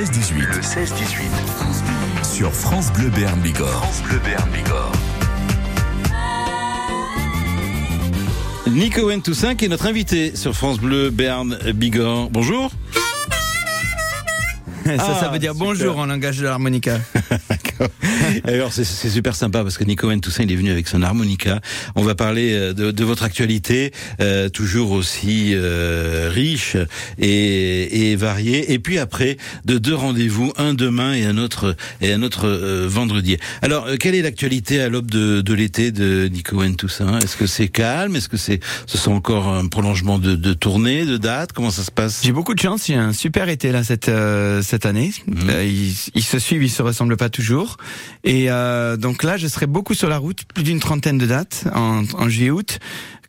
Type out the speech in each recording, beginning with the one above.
16-18. Le 16-18. Sur France Bleu Béarn Bigorre. France Bleu Béarn Bigorre. Nico Wen Toussaint qui est notre invité sur France Bleu Béarn Bigorre. Bonjour. ça, ça Ah, veut dire super. bonjour en langage de l'harmonica. Alors c'est super sympa parce que Nico Toussaint il est venu avec son harmonica. On va parler euh, de, de votre actualité, euh, toujours aussi euh, riche et, et variée. Et puis après de deux rendez-vous, un demain et un autre et un autre euh, vendredi. Alors euh, quelle est l'actualité à l'aube de, de l'été de Nico Toussaint? Est-ce que c'est calme? Est-ce que c'est ce sont encore un prolongement de, de tournée, de date? Comment ça se passe? J'ai beaucoup de chance, j'ai un super été là cette cette année. Ils, ils se suivent, ils se ressemblent pas toujours. Et euh, donc là, je serai beaucoup sur la route, plus d'une trentaine de dates en, en juillet-août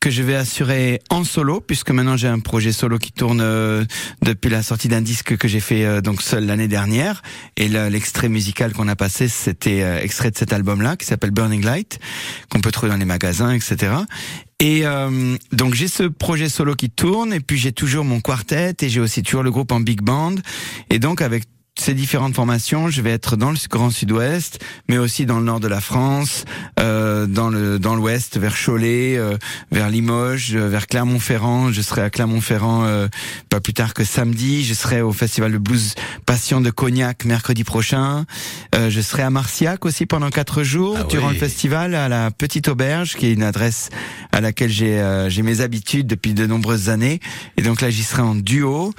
que je vais assurer en solo puisque maintenant j'ai un projet solo qui tourne euh, depuis la sortie d'un disque que j'ai fait euh, donc seul l'année dernière. Et le- l'extrait musical qu'on a passé c'était euh, extrait de cet album là qui s'appelle Burning Light qu'on peut trouver dans les magasins etc et euh, donc j'ai ce projet solo qui tourne et puis j'ai toujours mon quartet et j'ai aussi toujours le groupe en big band. Et donc avec ces différentes formations, je vais être dans le Grand Sud-Ouest, mais aussi dans le nord de la France, euh, dans le dans l'Ouest, vers Cholet, euh, vers Limoges, euh, vers Clermont-Ferrand. Je serai à Clermont-Ferrand euh, pas plus tard que samedi. Je serai au Festival de Blues Passion de Cognac mercredi prochain. Euh, je serai à Marciac aussi pendant quatre jours Ah durant oui. le festival à la Petite Auberge, qui est une adresse à laquelle j'ai euh, j'ai mes habitudes depuis de nombreuses années. Et donc là, j'y serai en duo.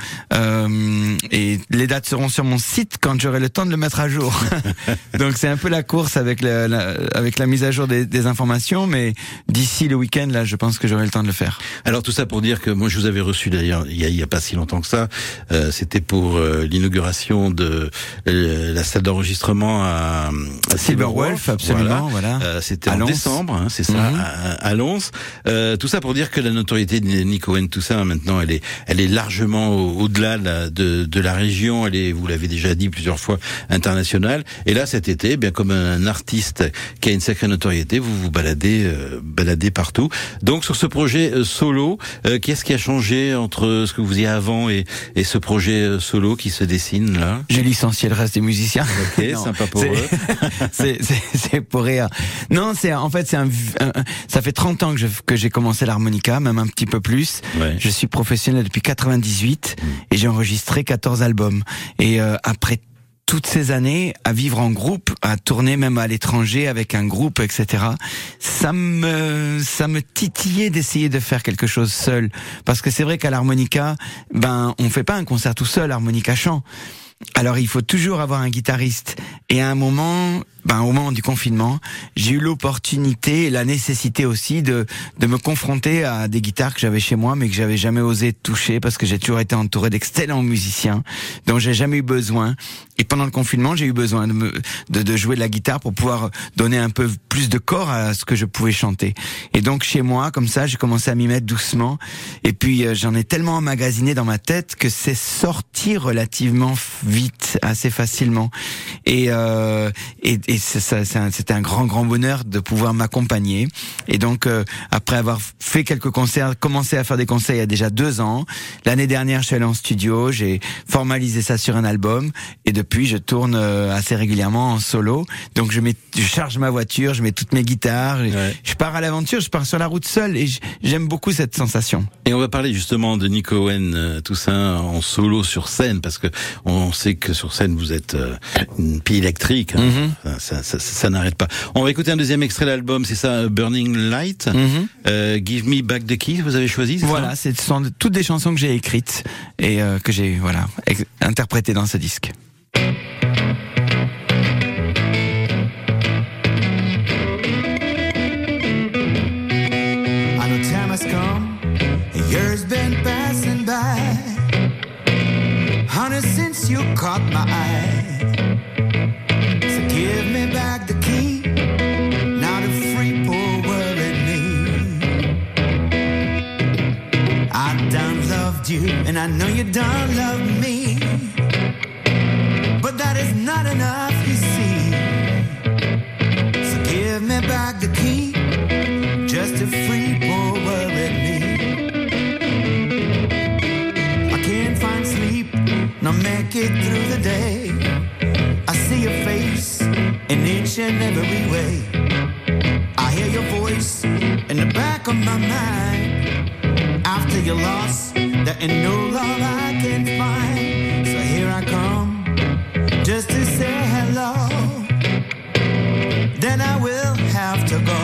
Et les dates seront sur mon site quand j'aurai le temps de le mettre à jour. donc c'est un peu la course avec la, la- avec la mise à jour des, des informations, mais d'ici le week-end, là, je pense que j'aurai le temps de le faire. Alors tout ça pour dire que moi je vous avais reçu d'ailleurs il y a, a pas si longtemps que ça. Euh, C'était pour euh, l'inauguration de euh, la salle d'enregistrement à, à Silver Wolf, absolument, voilà. Euh, C'était en décembre, hein, c'est ça, Mhm. à, à Lens. Euh, tout ça pour dire que la notoriété de Nico Wen Toussaint maintenant, elle est, elle est largement au- au-delà de, la- de, de la région. Elle est, vous l'avez déjà dit plusieurs fois, internationale. Et là cet été, eh bien comme un artiste qui a une sacrée notoriété, vous vous baladez, euh, baladez partout. Donc sur ce projet euh, solo, euh, qu'est-ce qui a changé entre ce que vous faisiez avant et, et ce projet euh, solo qui se dessine là? J'ai licencié le reste des musiciens. Ok, Non, sympa pour eux. c'est pour rire. Non, c'est en fait c'est un, un- ça fait 30 ans que je que j'ai commencé l'harmonica, même un petit peu plus. Ouais. Je suis professionnel depuis 98 et j'ai enregistré 14 albums. Et euh, après toutes ces années à vivre en groupe, à tourner même à l'étranger avec un groupe, etc. Ça me, ça me titillait d'essayer de faire quelque chose seul, parce que c'est vrai qu'à l'harmonica, ben, on fait pas un concert tout seul, harmonica chant. Alors il faut toujours avoir un guitariste. Et à un moment, ben, au moment du confinement, j'ai eu l'opportunité et la nécessité aussi de, de me confronter à des guitares que j'avais chez moi, mais que j'avais jamais osé toucher parce que j'ai toujours été entouré d'excellents musiciens dont j'ai jamais eu besoin. Et pendant le confinement, j'ai eu besoin de, me, de, de jouer de la guitare pour pouvoir donner un peu plus de corps à ce que je pouvais chanter. Et donc chez moi, comme ça, j'ai commencé à m'y mettre doucement. Et puis euh, j'en ai tellement emmagasiné dans ma tête que c'est sorti relativement vite, assez facilement. Et, euh, et, et ça- c'est un- c'était un grand, grand bonheur de pouvoir m'accompagner. Et donc, euh, après avoir fait quelques concerts, commencé à faire des concerts il y a déjà deux ans, l'année dernière, je suis allé en studio, j'ai formalisé ça sur un album, et depuis, je tourne euh, assez régulièrement en solo. Donc, je, mets, je charge ma voiture, je mets toutes mes guitares, Ouais. je pars à l'aventure, je pars sur la route seule, et j'aime beaucoup cette sensation. Et on va parler justement de Nico Wen euh, Toussaint en solo sur scène parce que on sait que sur scène vous êtes euh, une pile électrique, hein. Mhm. Ça, ça, ça n'arrête pas. On va écouter un deuxième extrait de l'album, c'est ça, Burning Light. Mhm. Euh, Give Me Back the Keys, vous avez choisi Voilà, ce sont toutes des chansons que j'ai écrites et euh, que j'ai voilà interprétées dans ce disque. I know you don't love me, but that is not enough, you see. So give me back the key, just to free more worried me. I can't find sleep, nor make it through the day. I see your face in each and every way. I hear your voice in the back of my mind after your loss ain't no love I can find. So here I come, just to say hello. Then I will have to go.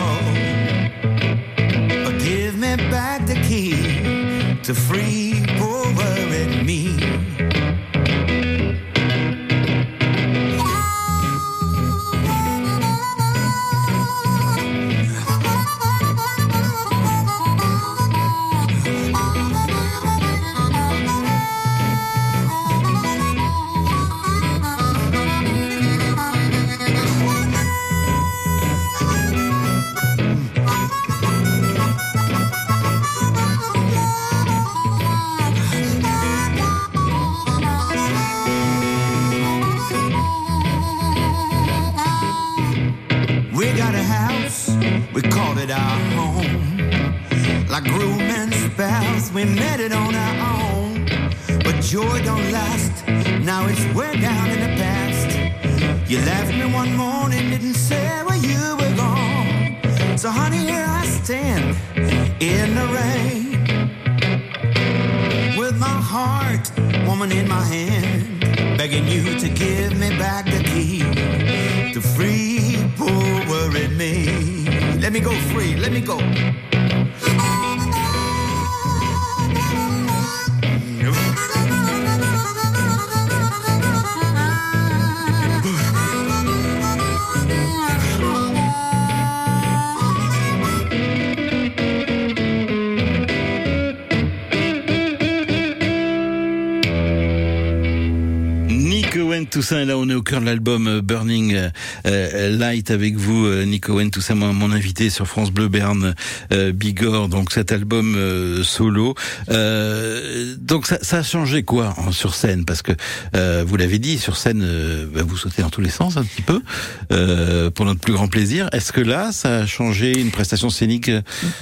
But give me back the key to free poor worried me. It on our own. But joy don't last, now it's way down in the past. You left me one morning, didn't say where you were gone. So honey, here I stand in the rain. With my heart, woman in my hand, begging you to give me back the key to free poor worried me. Let me go free, let me go. Toussaint, là on est au cœur de l'album euh, Burning euh, euh, Light avec vous, Nico Wen Toussaint, mon, mon invité sur France Bleu Berne Bigorre, donc cet album solo. Euh, donc ça, ça a changé quoi en- sur scène? Parce que euh, vous l'avez dit, sur scène, euh, bah, vous sautez dans tous les sens un petit peu, euh, pour notre plus grand plaisir. Est-ce que là, ça a changé une prestation scénique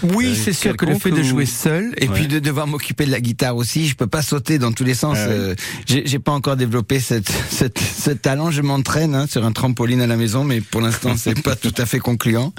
Oui, c'est sûr que le fait de ou- jouer seul et Ouais. puis de devoir m'occuper de la guitare aussi, je peux pas sauter dans tous les sens. Ah j'ai j'ai pas encore développé cette, cette, ce talent. Je m'entraîne hein, sur un trampoline à la maison, mais pour l'instant c'est pas tout à fait concluant.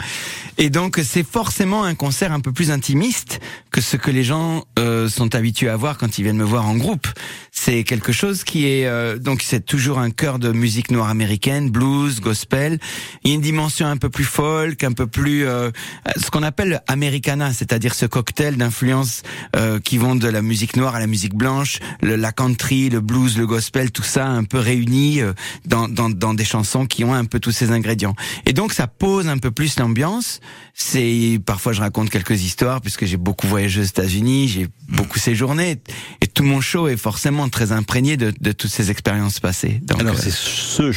Et donc c'est forcément un concert un peu plus intimiste que ce que les gens euh, sont habitués à voir quand ils viennent me voir en groupe. C'est quelque chose qui est euh, donc c'est toujours un cœur de musique noire américaine, blues, gospel. Il y a une dimension un peu plus folk, un peu plus euh, ce qu'on appelle americana, c'est-à-dire ce cocktail d'influences euh, qui vont de la musique noire à la musique blanche, le, la country, le blues, le gospel, tout ça un peu réuni euh, dans, dans, dans des chansons qui ont un peu tous ces ingrédients. Et donc ça pose un peu plus l'ambiance. C'est parfois je raconte quelques histoires puisque j'ai beaucoup voyagé aux États-Unis, j'ai beaucoup séjourné et tout mon show est forcément très imprégné de, de toutes ces expériences passées. Donc, Alors euh, c'est ce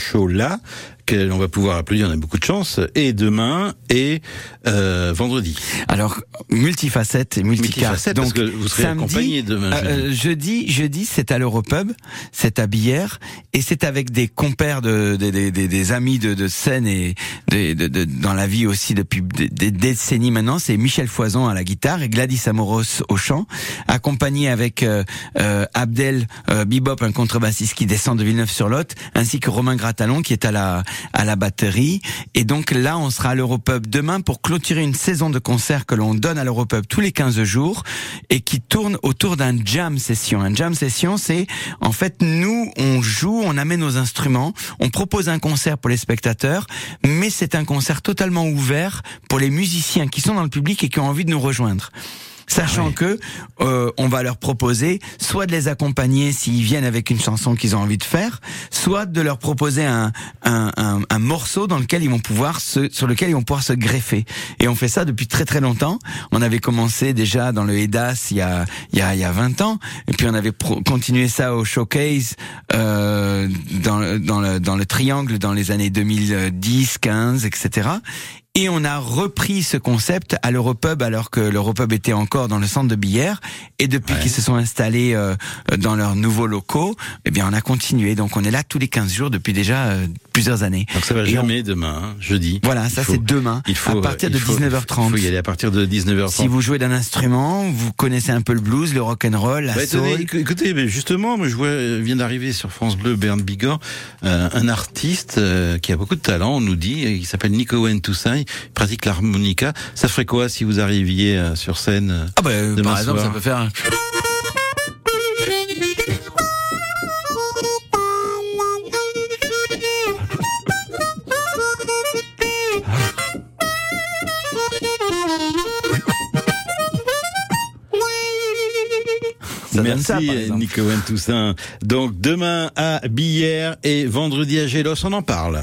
qu'on va pouvoir applaudir, on a beaucoup de chance, et demain et euh, vendredi. Alors, multifacette et multicarte. Multifacette, Donc, parce que vous serez samedi, accompagné demain, euh, jeudi, jeudi, c'est à l'Europub, c'est à Bière, et c'est avec des compères de, des- des- des- des amis de, de scène et de, de- de- dans la vie aussi depuis des, des décennies maintenant. C'est Michel Foison à la guitare et Gladys Amoros au chant, accompagné avec euh, euh, Abdel euh, Bibop, un contrebassiste qui descend de Villeneuve-sur-Lot, ainsi que Romain Gratalon qui est à la à la batterie. Et donc là, on sera à l'Europub demain pour clôturer une saison de concerts que l'on donne à l'Europub tous les 15 jours et qui tourne autour d'un jam session. Un jam session, c'est en fait nous, on joue, on amène nos instruments, on propose un concert pour les spectateurs, mais c'est un concert totalement ouvert pour les musiciens qui sont dans le public et qui ont envie de nous rejoindre sachant que euh, on va leur proposer soit de les accompagner s'ils viennent avec une chanson qu'ils ont envie de faire, soit de leur proposer un, un, un, un morceau dans lequel ils vont pouvoir se, sur lequel ils vont pouvoir se greffer. Et on fait ça depuis très très longtemps. On avait commencé déjà dans le EDAS il y a il y a, il y a 20 ans, et puis on avait continué ça au showcase euh, dans, le- dans le dans le triangle dans les années 2010, 15, etc. Et on a repris ce concept à l'Europub alors que l'Europub était encore dans le centre de Billère. Et depuis Ouais. qu'ils se sont installés euh, dans leurs nouveaux locaux, eh bien on a continué. Donc on est là tous les 15 jours depuis déjà euh, plusieurs années. Donc ça va Et on- jamais demain, hein, jeudi. Voilà, ça c'est demain, Il faut, à partir de faut- 19h30. Il faut y aller à partir de 19h30. Si vous jouez d'un instrument, vous connaissez un peu le blues, le rock and roll, la Bah, soul. écoutez, écou- écoutez, justement, je vois, euh, vient d'arriver sur France Bleu, Bernd Bigorre, euh, un artiste euh, qui a beaucoup de talent, on nous dit, il s'appelle Nico Owen Il pratique l'harmonica. Ça ferait quoi si vous arriviez euh, sur scène euh, Ah bah, euh, Demain par exemple, soir. ça peut faire. un- Merci ça. Nico Toussaint. Donc demain à Billère et vendredi à Gélos, on en parle.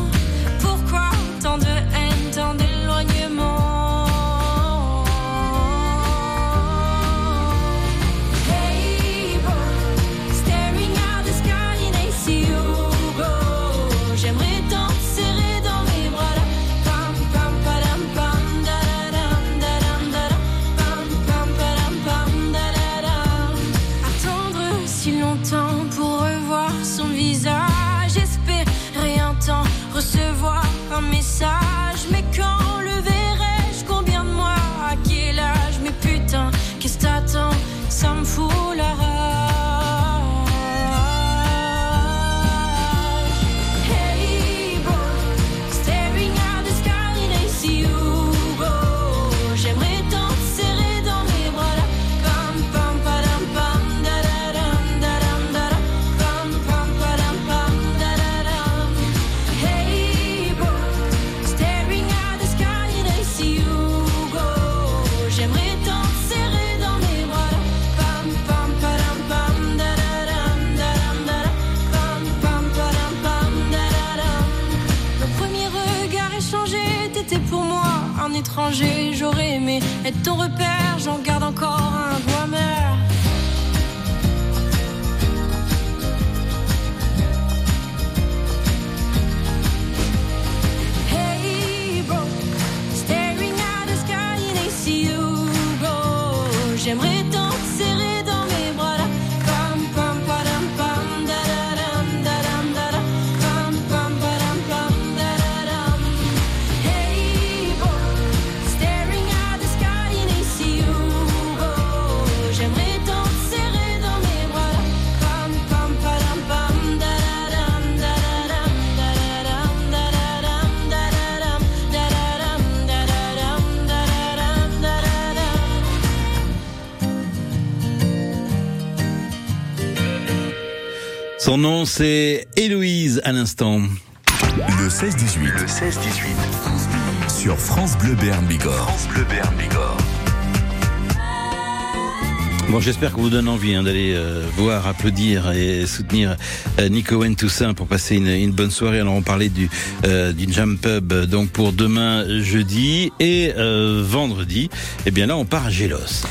Son nom c'est Héloïse à l'instant. Le 16-18. Le 16-18. Sur France Bleu Béarn Bigorre. France Bleu Béarn Bigorre. Bon, j'espère qu'on vous donne envie hein, d'aller euh, voir, applaudir et soutenir euh, Nico Wen Toussaint pour passer une, une bonne soirée. Alors, on parlait du euh, du Jam Pub donc pour demain jeudi et euh, vendredi. Et bien là, on part à Gélos.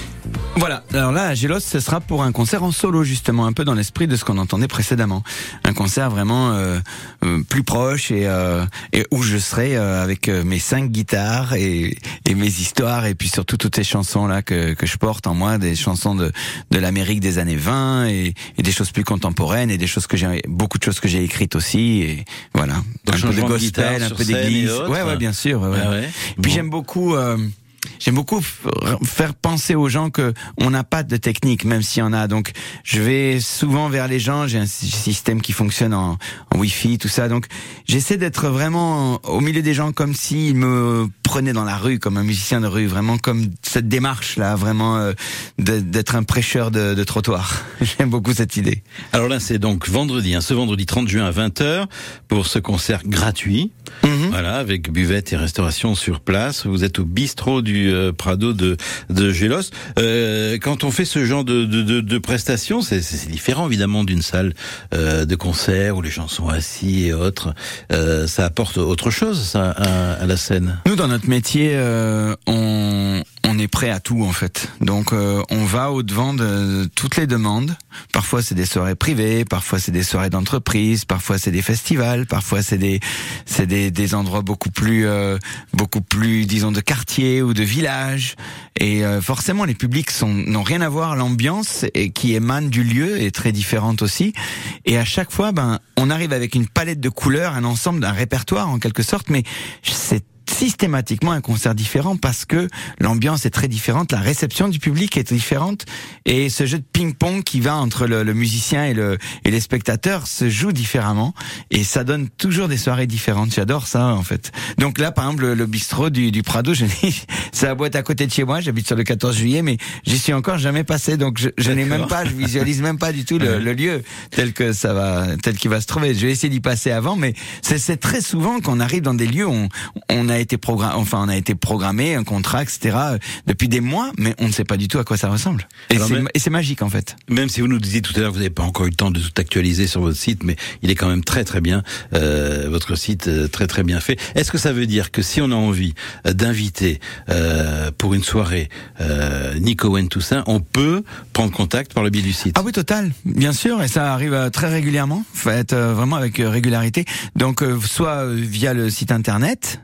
Voilà. Alors là, à Gélos, ce sera pour un concert en solo, justement, un peu dans l'esprit de ce qu'on entendait précédemment. Un concert vraiment euh, euh, plus proche et, euh, et où je serai euh, avec euh, mes cinq guitares et, et mes histoires et puis surtout toutes ces chansons là que, que je porte en moi, des chansons de, de l'Amérique des années 20 et, et des choses plus contemporaines et des choses que j'ai beaucoup de choses que j'ai écrites aussi et voilà. Donc, un peu de gospel, un peu d'église. Ouais, ouais, bien sûr. ouais. Ah ouais. Puis Bon. j'aime beaucoup. J'aime beaucoup faire penser aux gens que on n'a pas de technique, même s'il y en a. Donc, je vais souvent vers les gens. J'ai un sy- système qui fonctionne en, en Wi-Fi, tout ça. Donc, j'essaie d'être vraiment au milieu des gens comme s'ils me prenaient dans la rue, comme un musicien de rue, vraiment comme cette démarche là, vraiment euh, d'être un prêcheur de, de trottoir. J'aime beaucoup cette idée. Alors là, c'est donc vendredi, hein, ce vendredi 30 juin à 20h pour ce concert gratuit. Mhm. Voilà, avec buvette et restauration sur place. Vous êtes au bistrot du du euh, Prado de, de Gélos. Euh, quand on fait ce genre de, de, de, prestations, c'est différent évidemment d'une salle euh, de concert où les gens sont assis et autres. Euh, ça apporte autre chose, ça, à, à la scène. Nous, dans notre métier, euh, on, on est prêt à tout en fait. Donc, euh, on va au devant de toutes les demandes. Parfois, c'est des soirées privées, parfois c'est des soirées d'entreprise, parfois c'est des festivals, parfois c'est des c'est des, des endroits beaucoup plus euh, beaucoup plus disons de quartier ou de village. Et euh, forcément, les publics sont n'ont rien à voir. L'ambiance qui émane du lieu est très différente aussi. Et à chaque fois, ben, on arrive avec une palette de couleurs, un ensemble, un répertoire en quelque sorte, mais c'est systématiquement un concert différent parce que l'ambiance est très différente, la réception du public est différente et ce jeu de ping-pong qui va entre le, le musicien et, le, et les spectateurs se joue différemment et ça donne toujours des soirées différentes. J'adore ça en fait. Donc là, par exemple, le, le bistrot du, du Prado, je c'est la boîte à côté de chez moi. J'habite sur le 14 juillet, mais j'y suis encore jamais passé, donc je, je n'ai même pas, je visualise même pas du tout le, le lieu tel que ça va, tel qu'il va se trouver. Je vais essayer d'y passer avant, mais c'est c'est très souvent qu'on arrive dans des lieux où on, on a été programmé, enfin on a été programmé, un contrat, etc. euh, depuis des mois, mais on ne sait pas du tout à quoi ça ressemble. Et c'est magique en fait. Même si vous nous disiez tout à l'heure, vous n'avez pas encore eu le temps de tout actualiser sur votre site, mais il est quand même très très bien, euh, votre site euh, très très bien fait. Est-ce que ça veut dire que si on a envie euh, d'inviter euh, pour une soirée euh, Nico Wen Toussaint, on peut prendre contact par le biais du site? Ah oui, total, bien sûr, et ça arrive très régulièrement, fait euh, vraiment avec régularité. Donc euh, soit via le site internet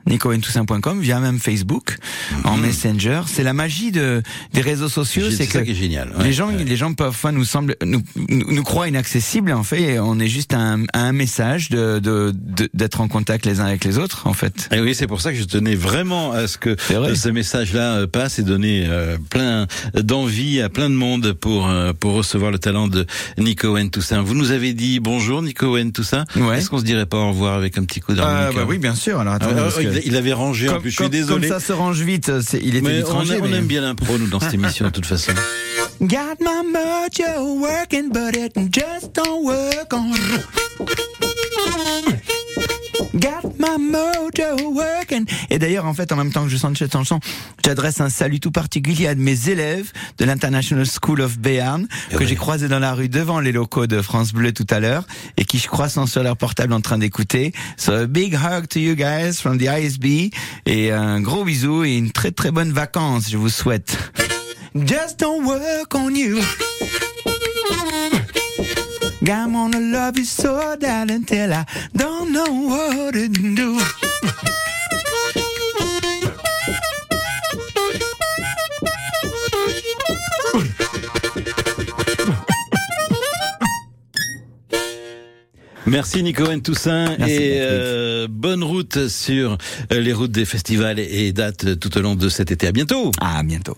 nicoentoussaint.com, via même Facebook, en Messenger. C'est la magie de des réseaux sociaux, C'est ça qui est génial. ouais. les gens, Ouais. les gens parfois nous semblent, nous, nous, croient inaccessibles. En fait, on est juste un, un message de de- de- d'être en contact les uns avec les autres. En fait. Et oui, c'est pour ça que je tenais vraiment à ce que vrai. euh, ce message-là euh, passe et donner euh, plein d'envie à plein de monde pour euh, pour recevoir le talent de Nico Wen Toussaint. Vous nous avez dit bonjour Nico Wen Toussaint. Ouais. Est-ce qu'on se dirait pas au revoir avec un petit coup d'harmonica bah oui, bien sûr. Alors Ah, attendez, parce il, que- il avait rangé en comme, plus. Je suis désolé. comme ça se range vite. Il était mais vite on, rangé, aime- on mais- aime bien l'impro nous dans cette émission de toute façon. Got my mojo working, but it just don't work on. Got my mojo working. Et d'ailleurs, en fait, en même temps que je chante cette chanson, j'adresse un salut tout particulier à de mes élèves de l'International School of Béarn, que oui. j'ai croisé dans la rue devant les locaux de France Bleu tout à l'heure, et qui, je crois, sont sur leur portable en train d'écouter. So a big hug to you guys from the ISB, et un gros bisou et une très très bonne vacances, je vous souhaite. Just don't work on you. I'm gonna love you so darling till I don't know what to do. Merci Nico Wen Toussaint Merci, et euh, bonne route sur euh, les routes des festivals et dates tout au long de cet été. À bientôt. À bientôt.